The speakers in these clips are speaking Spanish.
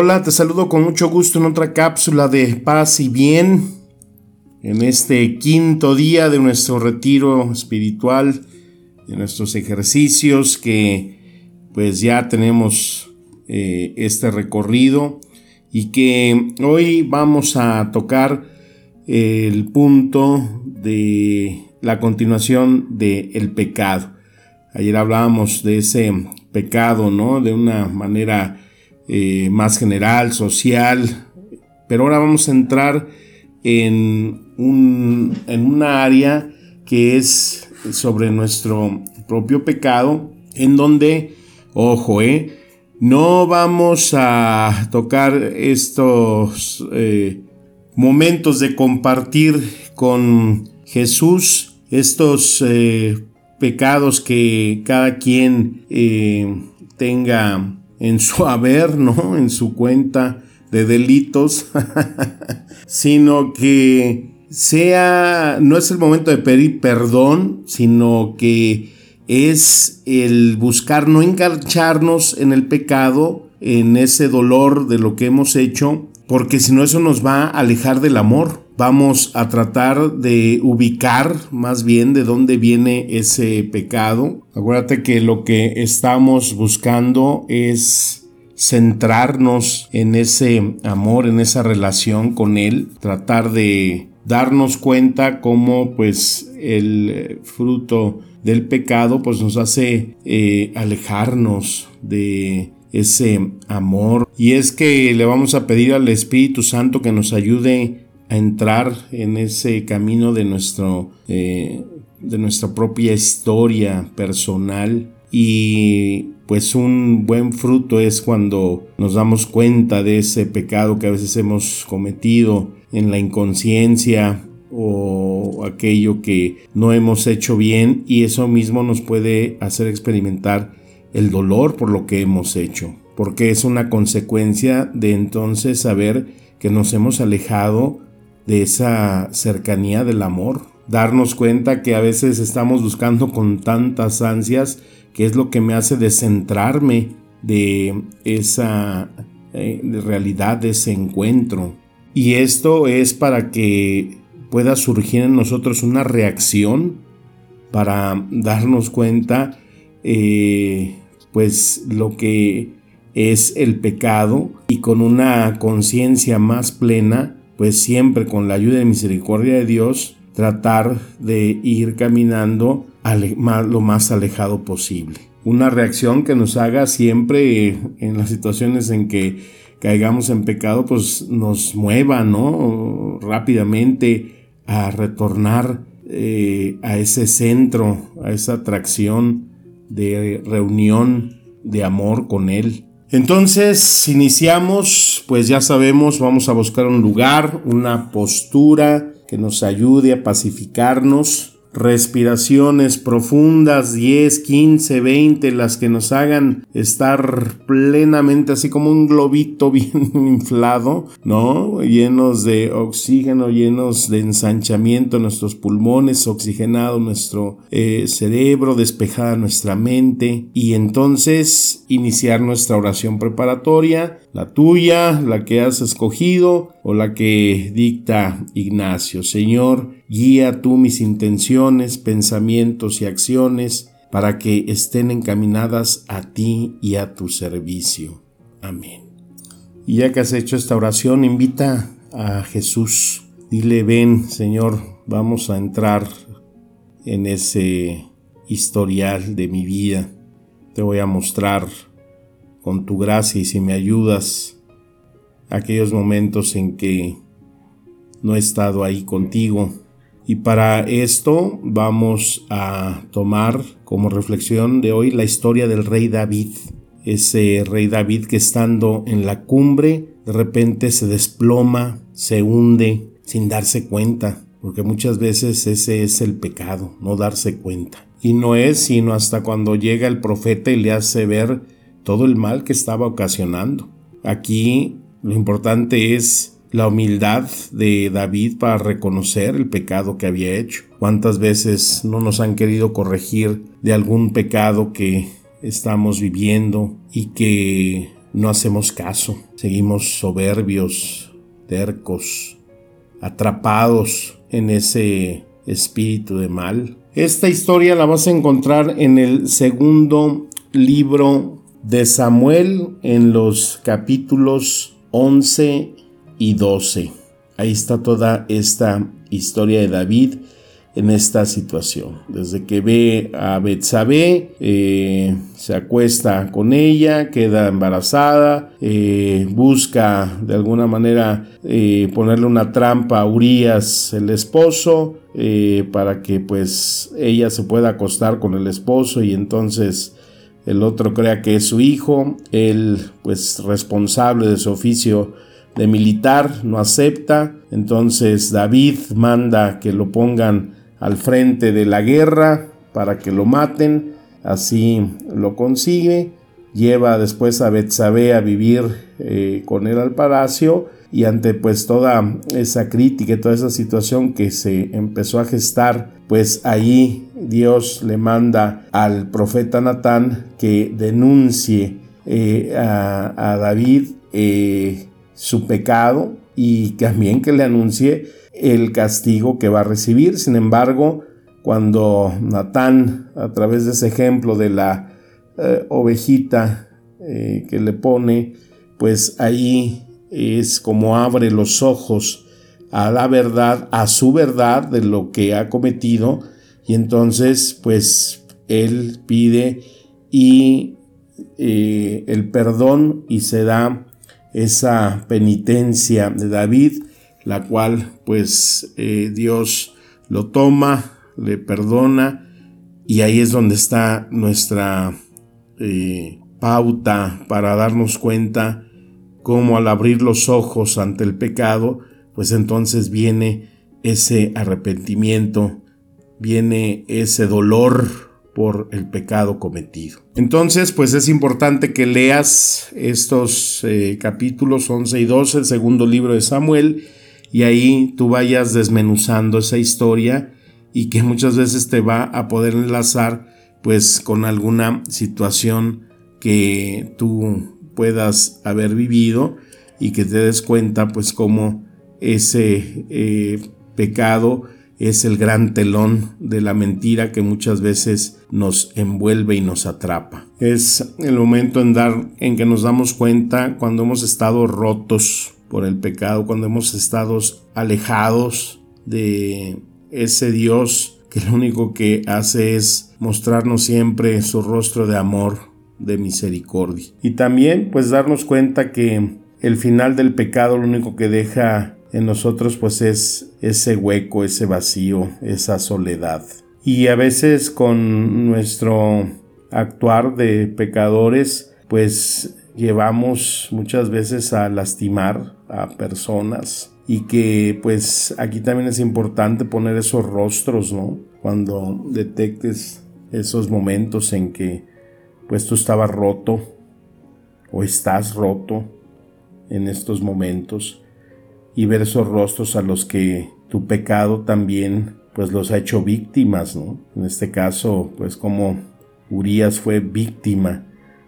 Hola, te saludo con mucho gusto en otra cápsula de paz y bien. En este quinto día de nuestro retiro espiritual, de nuestros ejercicios que pues ya tenemos eh, este recorrido y que hoy vamos a tocar el punto de la continuación del el pecado. Ayer hablábamos de ese pecado, ¿no? De una manera eh, más general, social, pero ahora vamos a entrar en, un, en una área que es sobre nuestro propio pecado, en donde, ojo, eh, no vamos a tocar estos eh, momentos de compartir con Jesús estos pecados que cada quien tenga en su haber, ¿no? En su cuenta de delitos, sino que sea, no es el momento de pedir perdón, sino que es el buscar no engancharnos en el pecado, en ese dolor de lo que hemos hecho, porque si no eso nos va a alejar del amor vamos a tratar de ubicar más bien de dónde viene ese pecado. Acuérdate que lo que estamos buscando es centrarnos en ese amor, en esa relación con Él, tratar de darnos cuenta cómo pues el fruto del pecado pues nos hace eh, alejarnos de ese amor. Y es que le vamos a pedir al Espíritu Santo que nos ayude a entrar en ese camino de, nuestro, eh, de nuestra propia historia personal. Y pues un buen fruto es cuando nos damos cuenta de ese pecado que a veces hemos cometido en la inconsciencia o aquello que no hemos hecho bien y eso mismo nos puede hacer experimentar el dolor por lo que hemos hecho, porque es una consecuencia de entonces saber que nos hemos alejado de esa cercanía del amor, darnos cuenta que a veces estamos buscando con tantas ansias que es lo que me hace descentrarme de esa eh, realidad, de ese encuentro. Y esto es para que pueda surgir en nosotros una reacción para darnos cuenta eh, pues lo que es el pecado y con una conciencia más plena pues siempre con la ayuda y misericordia de Dios, tratar de ir caminando lo más alejado posible. Una reacción que nos haga siempre en las situaciones en que caigamos en pecado, pues nos mueva, ¿no? Rápidamente a retornar eh, a ese centro, a esa atracción de reunión de amor con Él. Entonces, iniciamos, pues ya sabemos, vamos a buscar un lugar, una postura que nos ayude a pacificarnos respiraciones profundas, 10, 15, 20, las que nos hagan estar plenamente así como un globito bien inflado, ¿no? Llenos de oxígeno, llenos de ensanchamiento nuestros pulmones, oxigenado nuestro eh, cerebro, despejada nuestra mente y entonces iniciar nuestra oración preparatoria, la tuya, la que has escogido o la que dicta Ignacio. Señor, Guía tú mis intenciones, pensamientos y acciones para que estén encaminadas a ti y a tu servicio. Amén. Y ya que has hecho esta oración, invita a Jesús. Dile, ven Señor, vamos a entrar en ese historial de mi vida. Te voy a mostrar con tu gracia y si me ayudas aquellos momentos en que no he estado ahí contigo y para esto vamos a tomar como reflexión de hoy la historia del rey David. ese rey David que estando en la cumbre de repente se desploma, se hunde sin darse cuenta, porque muchas veces ese es el pecado, no darse cuenta. Y no es sino hasta cuando llega el profeta y le hace ver todo el mal que estaba ocasionando. Aquí lo importante es la humildad de David para reconocer el pecado que había hecho. ¿Cuántas veces no nos han querido corregir de algún pecado que estamos viviendo y que no hacemos caso? Seguimos soberbios, tercos, atrapados en ese espíritu de mal. Esta historia la vas a encontrar en el segundo libro de Samuel en los capítulos 11 y 12. Ahí está toda esta historia de David en esta situación. Desde que ve a Betsabé, eh, se acuesta con ella, queda embarazada, eh, busca de alguna manera eh, ponerle una trampa a Urias, el esposo, para que pues ella se pueda acostar con el esposo y entonces el otro crea que es su hijo, él pues responsable de su oficio de militar no acepta, entonces David manda que lo pongan al frente de la guerra para que lo maten, así lo consigue, lleva después a Betsabé a vivir eh, con él al palacio. Y ante pues toda esa crítica y toda esa situación que se empezó a gestar, pues ahí Dios le manda al profeta Natán que denuncie eh, a, David eh, su pecado y también que le anuncie el castigo que va a recibir. Sin embargo, cuando Natán, a través de ese ejemplo de la eh, ovejita que le pone, pues ahí es como abre los ojos a la verdad, a su verdad de lo que ha cometido, y entonces pues él pide y eh, el perdón y se da esa penitencia de David la cual pues eh, Dios lo toma, le perdona y ahí es donde está nuestra eh, pauta para darnos cuenta cómo al abrir los ojos ante el pecado, pues entonces viene ese arrepentimiento, viene ese dolor por el pecado cometido. Entonces, pues es importante que leas estos eh, capítulos 11 y 12, el segundo libro de Samuel, y ahí tú vayas desmenuzando esa historia y que muchas veces te va a poder enlazar pues con alguna situación que tú puedas haber vivido y que te des cuenta pues cómo ese eh, pecado es el gran telón de la mentira que muchas veces nos envuelve y nos atrapa. Es el momento en dar en que nos damos cuenta cuando hemos estado rotos por el pecado, cuando hemos estado alejados de ese Dios que lo único que hace es mostrarnos siempre su rostro de amor, de misericordia. Y también pues darnos cuenta que el final del pecado lo único que deja en nosotros pues es ese hueco, ese vacío, esa soledad. Y a veces con nuestro actuar de pecadores pues llevamos muchas veces a lastimar a personas y que pues aquí también es importante poner esos rostros, ¿no? Cuando detectes esos momentos en que pues tú estabas roto o estás roto en estos momentos y ver esos rostros a los que tu pecado también pues los ha hecho víctimas, ¿no? En este caso pues como Urias fue víctima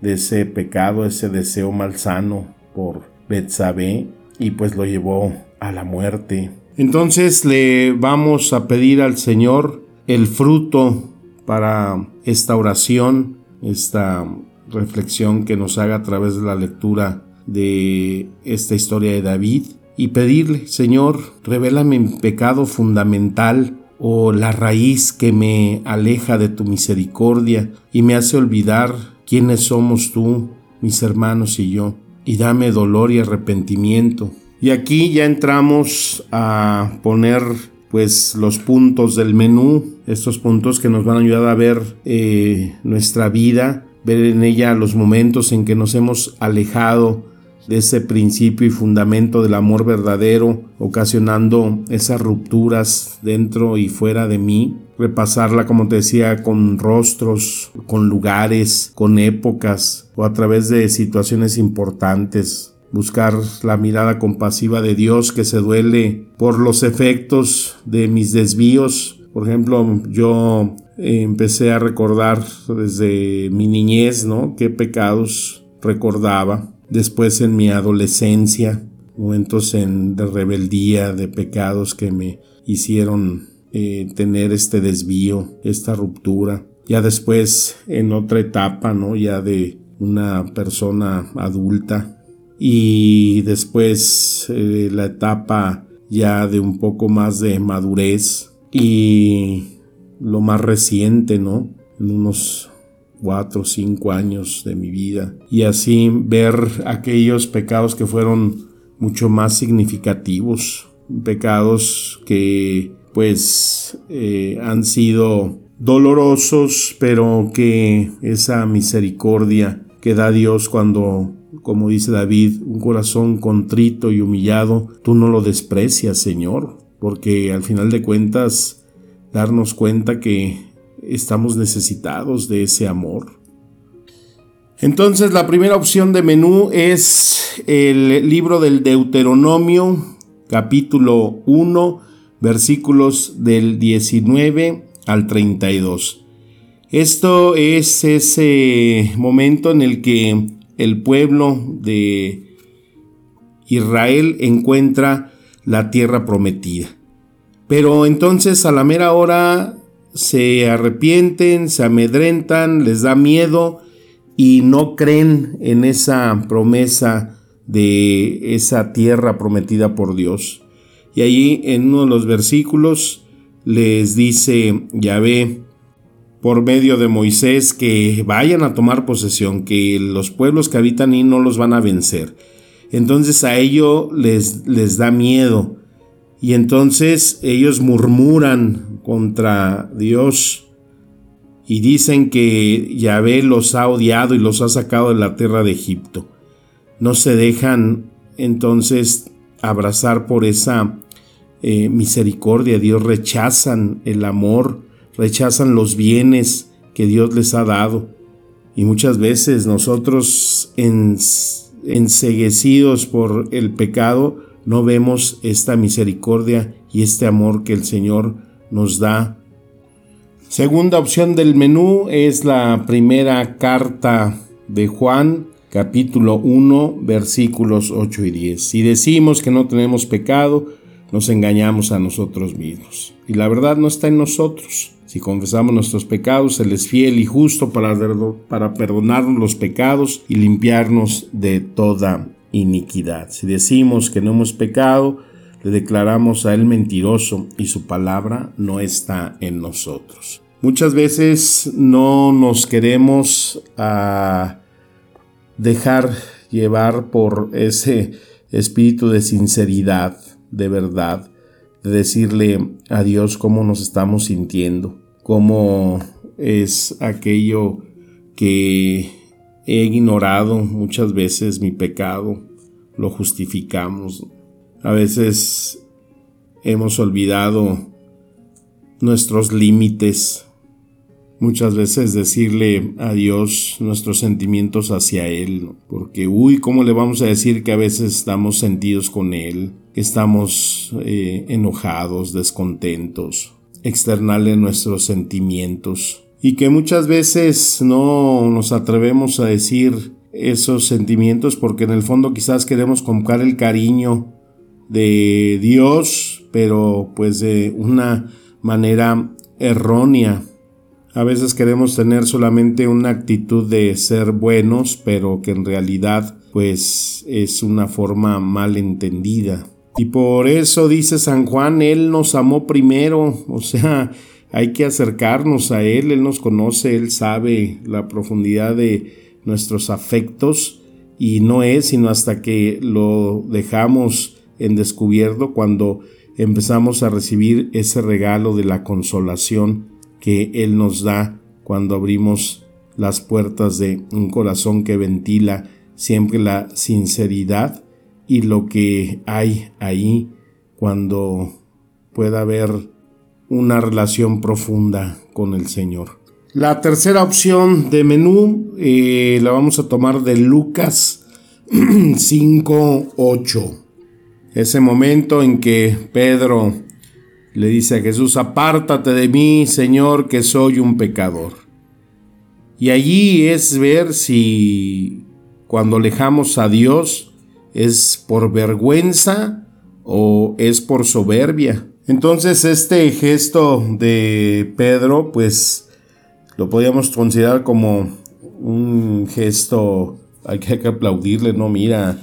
de ese pecado, ese deseo malsano por Betsabé y pues lo llevó a la muerte. Entonces le vamos a pedir al Señor el fruto para esta oración, esta reflexión que nos haga a través de la lectura de esta historia de David y pedirle, Señor, revélame mi pecado fundamental o la raíz que me aleja de tu misericordia y me hace olvidar quiénes somos tú, mis hermanos y yo, y dame dolor y arrepentimiento. Y aquí ya entramos a poner pues los puntos del menú, estos puntos que nos van a ayudar a ver eh, nuestra vida ver en ella los momentos en que nos hemos alejado de ese principio y fundamento del amor verdadero, ocasionando esas rupturas dentro y fuera de mí. Repasarla, como te decía, con rostros, con lugares, con épocas o a través de situaciones importantes. Buscar la mirada compasiva de Dios que se duele por los efectos de mis desvíos. Por ejemplo, yo empecé a recordar desde mi niñez, ¿no? Qué pecados recordaba después en mi adolescencia, momentos en, de rebeldía, de pecados que me hicieron eh, tener este desvío, esta ruptura. Ya después en otra etapa, ¿no? Ya de una persona adulta. Y después eh, la etapa ya de un poco más de madurez. Y lo más reciente, ¿no? En unos cuatro o cinco años de mi vida. Y así ver aquellos pecados que fueron mucho más significativos, pecados que pues eh, han sido dolorosos, pero que esa misericordia que da Dios cuando, como dice David, un corazón contrito y humillado, tú no lo desprecias, Señor, porque al final de cuentas darnos cuenta que estamos necesitados de ese amor. Entonces la primera opción de menú es el libro del Deuteronomio, capítulo 1, versículos del 19 al 32. Esto es ese momento en el que el pueblo de Israel encuentra la tierra prometida. Pero entonces a la mera hora se arrepienten, se amedrentan, les da miedo y no creen en esa promesa de esa tierra prometida por Dios. Y allí en uno de los versículos les dice Yahvé por medio de Moisés que vayan a tomar posesión, que los pueblos que habitan ahí no los van a vencer. Entonces a ello les, les da miedo y entonces ellos murmuran contra Dios y dicen que Yahvé los ha odiado y los ha sacado de la tierra de Egipto. No se dejan entonces abrazar por esa eh, misericordia. Dios rechazan el amor, rechazan los bienes que Dios les ha dado. Y muchas veces nosotros enseguecidos por el pecado, no vemos esta misericordia y este amor que el Señor nos da. Segunda opción del menú es la primera carta de Juan, capítulo 1, versículos 8 y 10. Si decimos que no tenemos pecado, nos engañamos a nosotros mismos. Y la verdad no está en nosotros. Si confesamos nuestros pecados, Él es fiel y justo para, para perdonarnos los pecados y limpiarnos de toda iniquidad. Si decimos que no hemos pecado, le declaramos a Él mentiroso y su palabra no está en nosotros. Muchas veces no nos queremos ah, dejar llevar por ese espíritu de sinceridad, de verdad, de decirle a Dios cómo nos estamos sintiendo, cómo es aquello que He ignorado muchas veces mi pecado, lo justificamos. A veces hemos olvidado nuestros límites. Muchas veces decirle a Dios nuestros sentimientos hacia Él, porque uy, ¿cómo le vamos a decir que a veces estamos sentidos con Él, que estamos eh, enojados, descontentos, externarle nuestros sentimientos? Y que muchas veces no nos atrevemos a decir esos sentimientos porque en el fondo quizás queremos convocar el cariño de Dios, pero pues de una manera errónea. A veces queremos tener solamente una actitud de ser buenos, pero que en realidad pues es una forma mal entendida. Y por eso dice San Juan, Él nos amó primero, o sea, hay que acercarnos a Él, Él nos conoce, Él sabe la profundidad de nuestros afectos y no es sino hasta que lo dejamos en descubierto cuando empezamos a recibir ese regalo de la consolación que Él nos da cuando abrimos las puertas de un corazón que ventila siempre la sinceridad y lo que hay ahí cuando pueda haber una relación profunda con el Señor. La tercera opción de menú eh, la vamos a tomar de Lucas 5.8. Ese momento en que Pedro le dice a Jesús, apártate de mí, Señor, que soy un pecador. Y allí es ver si cuando alejamos a Dios es por vergüenza o es por soberbia. Entonces este gesto de Pedro, pues lo podríamos considerar como un gesto, hay que aplaudirle, no mira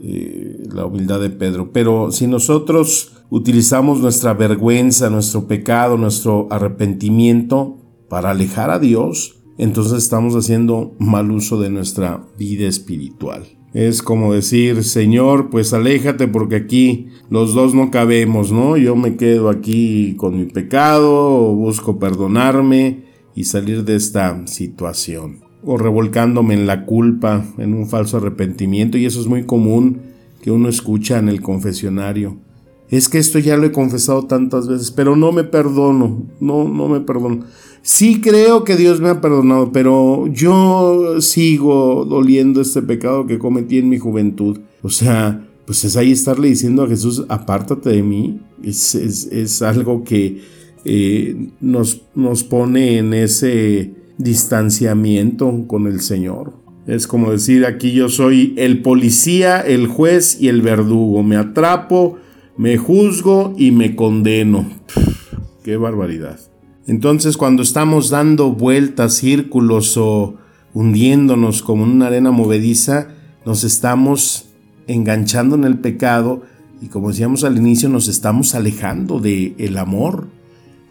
eh, la humildad de Pedro, pero si nosotros utilizamos nuestra vergüenza, nuestro pecado, nuestro arrepentimiento para alejar a Dios, entonces estamos haciendo mal uso de nuestra vida espiritual. Es como decir, Señor, pues aléjate porque aquí los dos no cabemos, ¿no? Yo me quedo aquí con mi pecado, busco perdonarme y salir de esta situación. O revolcándome en la culpa, en un falso arrepentimiento, y eso es muy común que uno escucha en el confesionario. Es que esto ya lo he confesado tantas veces, pero no me perdono, no, no me perdono. Sí creo que Dios me ha perdonado, pero yo sigo doliendo este pecado que cometí en mi juventud. O sea, pues es ahí estarle diciendo a Jesús, apártate de mí. Es, algo que eh, nos, nos pone en ese distanciamiento con el Señor. Es como decir, aquí yo soy el policía, el juez y el verdugo. Me atrapo, me juzgo y me condeno. qué barbaridad. Entonces cuando estamos dando vueltas, círculos o hundiéndonos como en una arena movediza, nos estamos enganchando en el pecado y como decíamos al inicio, nos estamos alejando del el amor,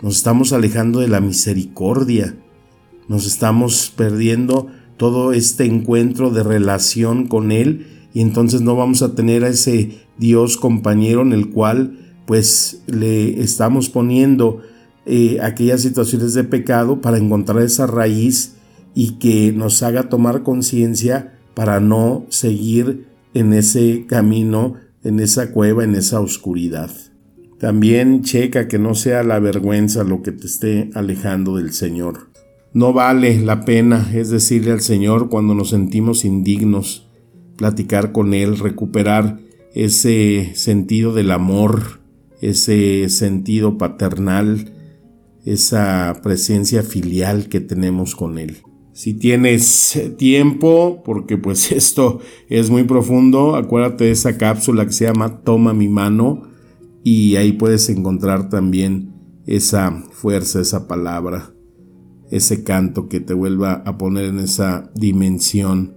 nos estamos alejando de la misericordia, nos estamos perdiendo todo este encuentro de relación con Él y entonces no vamos a tener a ese Dios compañero en el cual pues le estamos poniendo eh, aquellas situaciones de pecado para encontrar esa raíz y que nos haga tomar conciencia para no seguir en ese camino, en esa cueva, en esa oscuridad. También checa que no sea la vergüenza lo que te esté alejando del Señor. No vale la pena, es decirle al Señor cuando nos sentimos indignos, platicar con Él, recuperar ese sentido del amor, ese sentido paternal, esa presencia filial que tenemos con Él. Si tienes tiempo, porque pues esto es muy profundo, acuérdate de esa cápsula que se llama Toma mi mano y ahí puedes encontrar también esa fuerza, esa palabra, ese canto que te vuelva a poner en esa dimensión,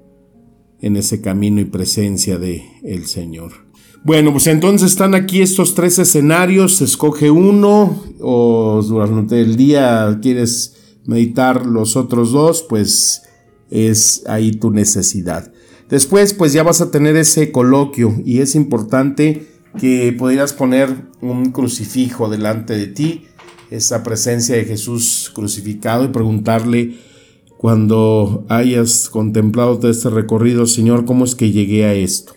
en ese camino y presencia de el Señor. Bueno, pues entonces están aquí estos tres escenarios, escoge uno o durante el día quieres meditar los otros dos, pues es ahí tu necesidad. Después pues ya vas a tener ese coloquio y es importante que pudieras poner un crucifijo delante de ti, esa presencia de Jesús crucificado y preguntarle cuando hayas contemplado todo este recorrido, Señor, ¿cómo es que llegué a esto?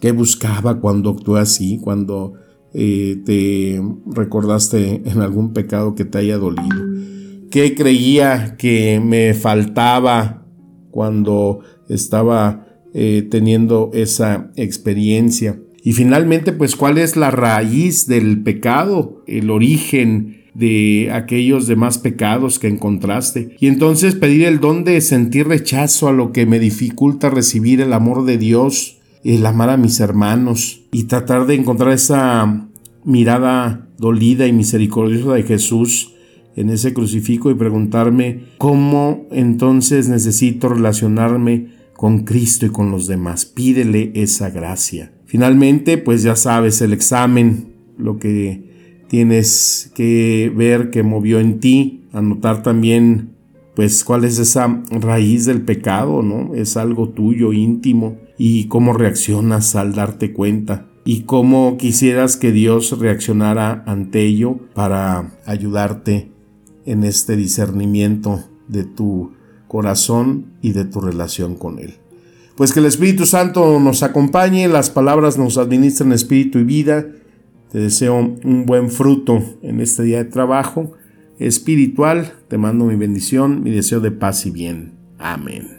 ¿Qué buscaba cuando actué así? Cuando eh, te recordaste en algún pecado que te haya dolido. ¿Qué creía que me faltaba cuando estaba eh, teniendo esa experiencia? Y finalmente, pues, ¿cuál es la raíz del pecado? El origen de aquellos demás pecados que encontraste. Y entonces pedir el don de sentir rechazo a lo que me dificulta recibir el amor de Dios el amar a mis hermanos y tratar de encontrar esa mirada dolida y misericordiosa de Jesús en ese crucifijo y preguntarme cómo entonces necesito relacionarme con Cristo y con los demás. Pídele esa gracia. Finalmente, pues ya sabes, el examen, lo que tienes que ver que movió en ti, anotar también pues cuál es esa raíz del pecado, ¿no? Es algo tuyo, íntimo, y cómo reaccionas al darte cuenta y cómo quisieras que Dios reaccionara ante ello para ayudarte en este discernimiento de tu corazón y de tu relación con Él. Pues que el Espíritu Santo nos acompañe, las palabras nos administren espíritu y vida. Te deseo un buen fruto en este día de trabajo espiritual. Te mando mi bendición, mi deseo de paz y bien. Amén.